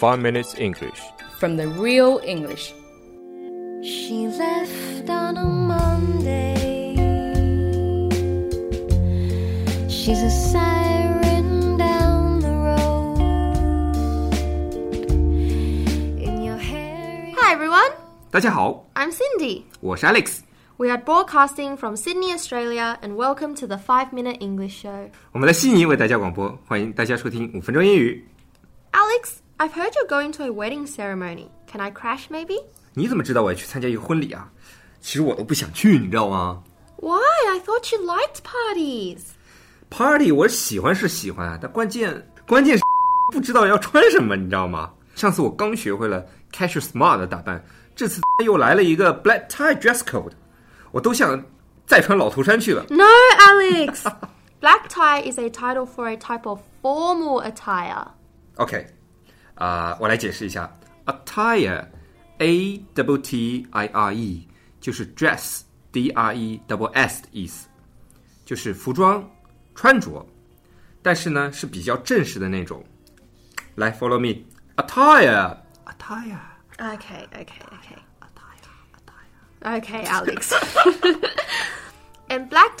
5 Minutes English. from the real English. She left on a Monday. She's a siren down the road. In your hair. Hi everyone, 大家好， I'm Cindy. 我是 Alex。 We are broadcasting from Sydney, Australia, and welcome to the 5 Minute English Show. 我们在悉尼为大家广播，欢迎大家收听五分钟英语。 Alex, I've heard you're going to a wedding ceremony. Can I crash maybe? 你怎么知道我要去参加一个婚礼啊？其实我都不想去，你知道吗 Why? I thought you liked parties. ？Party 我喜欢是喜欢啊，但关键关键是不知道要穿什么，你知道吗？上次我刚学会了 casual smart 的打扮，这次又来了一个 black tie dress code，我都想再穿老头衫去了。 No, Alex! Black tie is a title for a type of formal attire. OK， 啊、我来解释一下，attire，a double t i r e，就是 dress d r e double s 的意思，就是服装、穿着，但是呢是比较正式的那种。来，follow me，attire，attire。Okay, okay, okay.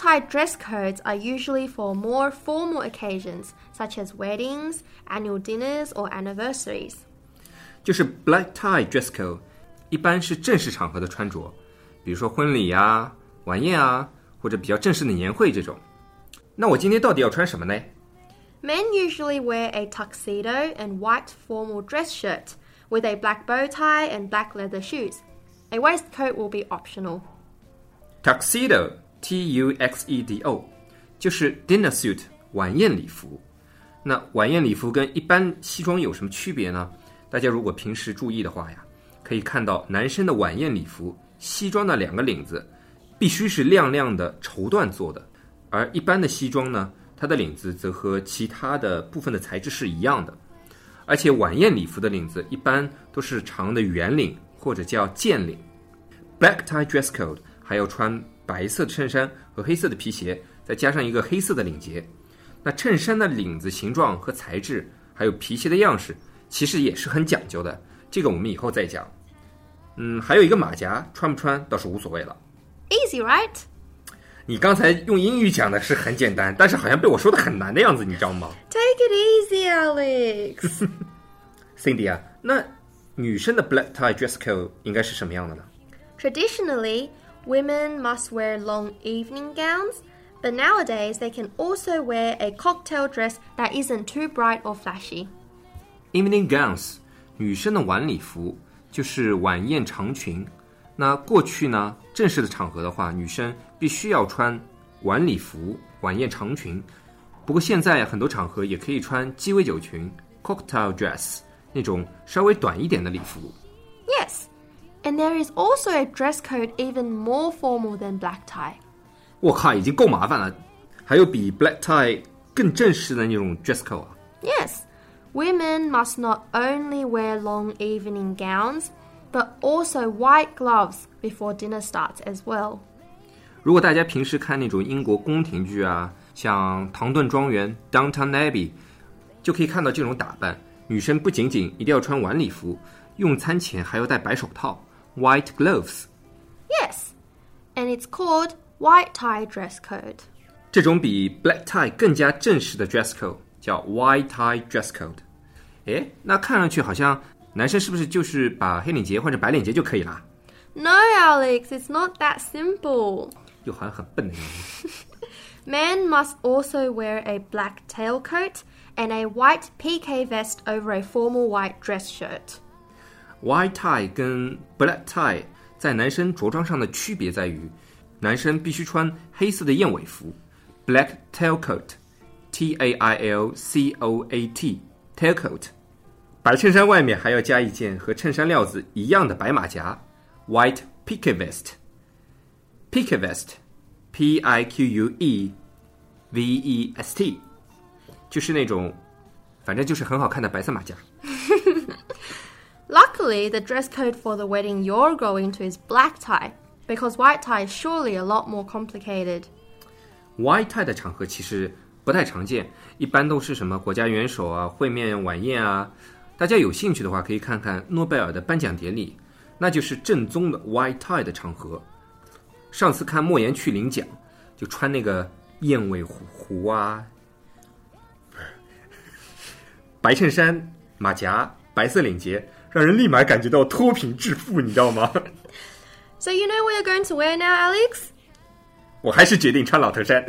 Okay, Alex. and black tie dress codes are usually for more formal occasions, such as weddings, annual dinners, or anniversaries. 就是 black tie dress code，一般是正式场合的穿着，比如说婚礼啊、晚宴啊，或者比较正式的年会这种。那我今天到底要穿什么呢？ Men usually wear a tuxedo and white formal dress shirt with a black bow tie and black leather shoes. A waistcoat will be optional. tuxedo t u x e d o 就是 dinner suit 晚宴礼服。那晚宴礼服跟一般西装有什么区别呢？大家如果平时注意的话呀，可以看到男生的晚宴礼服西装的两个领子必须是亮亮的绸缎做的，而一般的西装呢，它的领子则和其他的部分的材质是一样的。而且晚宴礼服的领子一般都是长的圆领或者叫剑领。Black tie dress code 还要穿白色的衬衫和黑色的皮鞋，再加上一个黑色的领结。那衬衫的领子形状和材质，还有皮鞋的样式，其实也是很讲究的。这个我们以后再讲。嗯，还有一个马甲，穿不穿倒是无所谓了。Easy, right? 你刚才用英语讲的是很简单，但是好像被我说的很难的样子，你知道吗 Take it easy, Alex.？Cindy 啊，那女生的 black tie dress code 应该是什么样的呢？Traditionally, women must wear long evening gowns, but nowadays they can also wear a cocktail dress that isn't too bright or flashy. Evening gowns，女生的晚礼服就是晚宴长裙。那过去呢，正式的场合的话，女生必须要穿晚礼服、晚宴长裙。不过现在很多场合也可以穿鸡尾酒裙 （cocktail dress） 那种稍微短一点的礼服。 Yes, and there is also a dress code even more formal than black tie. 我靠，已经够麻烦了，还有比 black tie 更正式的那种 dress code 啊！ Yes, women must not only wear long evening gowns, but also white gloves before dinner starts as well. 如果大家平时看那种英国宫廷剧啊，像《唐顿庄园》（Downton Abbey），就可以看到这种打扮。女生不仅仅一定要穿晚礼服，用餐前还要戴白手套 white gloves. Yes, and it's called white tie dress code. 这种比 black tie 更加正式的 dress code 叫 white tie dress code。诶，那看上去好像男生是不是就是把黑领结换成白领结就可以啦？No, Alex, it's not that simple. 又好像很笨的样子。Men must also wear a black tailcoat and a white pique vest over a formal white dress shirt. White tie 跟 black tie 在男生着装上的区别在于，男生必须穿黑色的燕尾服 （black tailcoat，T A I L C O A T，tailcoat），白衬衫外面还要加一件和衬衫料子一样的白马甲 （white picket vest）。picket vest，P I Q U E V E S T，就是那种，反正就是很好看的白色马甲。Luckily, the dress code for the wedding you're going to is black tie, because white tie is surely a lot more complicated. white tie 的场合其实不太常见，一般都是什么国家元首啊、会面晚宴啊， 大家有兴趣的话，可以看看诺贝尔的颁奖典礼，那就是正宗的 white tie 的场合。上次看莫言去领奖，就穿那个燕尾狐狐啊，不是白衬衫、马甲、 白色领结，让人立马感觉到脱贫致富，你知道吗？So you know what you're going to wear now, Alex? 我还是决定穿老头衫。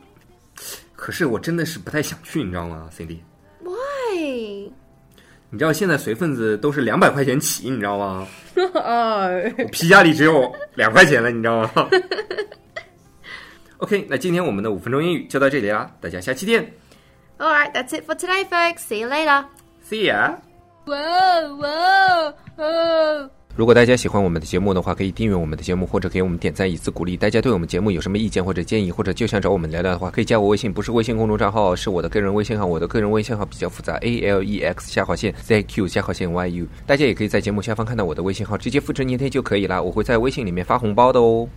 可是我真的是不太想去，你知道吗，Cindy？Why? 你知道现在随份子都是两百块钱起，你知道吗？Oh. 我皮夹里只有两块钱了，你知道吗？OK，那今天我们的五分钟英语就到这里啦，大家下期见 Alright, that's it for today, folks. See you later.，See ya。Whoa, whoa, oh. 如果大家喜欢我们的节目的话，可以订阅我们的节目，或者给我们点赞以资鼓励。大家对我们节目有什么意见或者建议，或者就想找我们聊聊的话，可以加我微信，不是微信公众账号，是我的个人微信号。我的个人微信号比较复杂，A L E X 下划线 Z Q 下划线 Y U。大家也可以在节目下方看到我的微信号，直接复制粘贴就可以啦。我会在微信里面发红包的哦。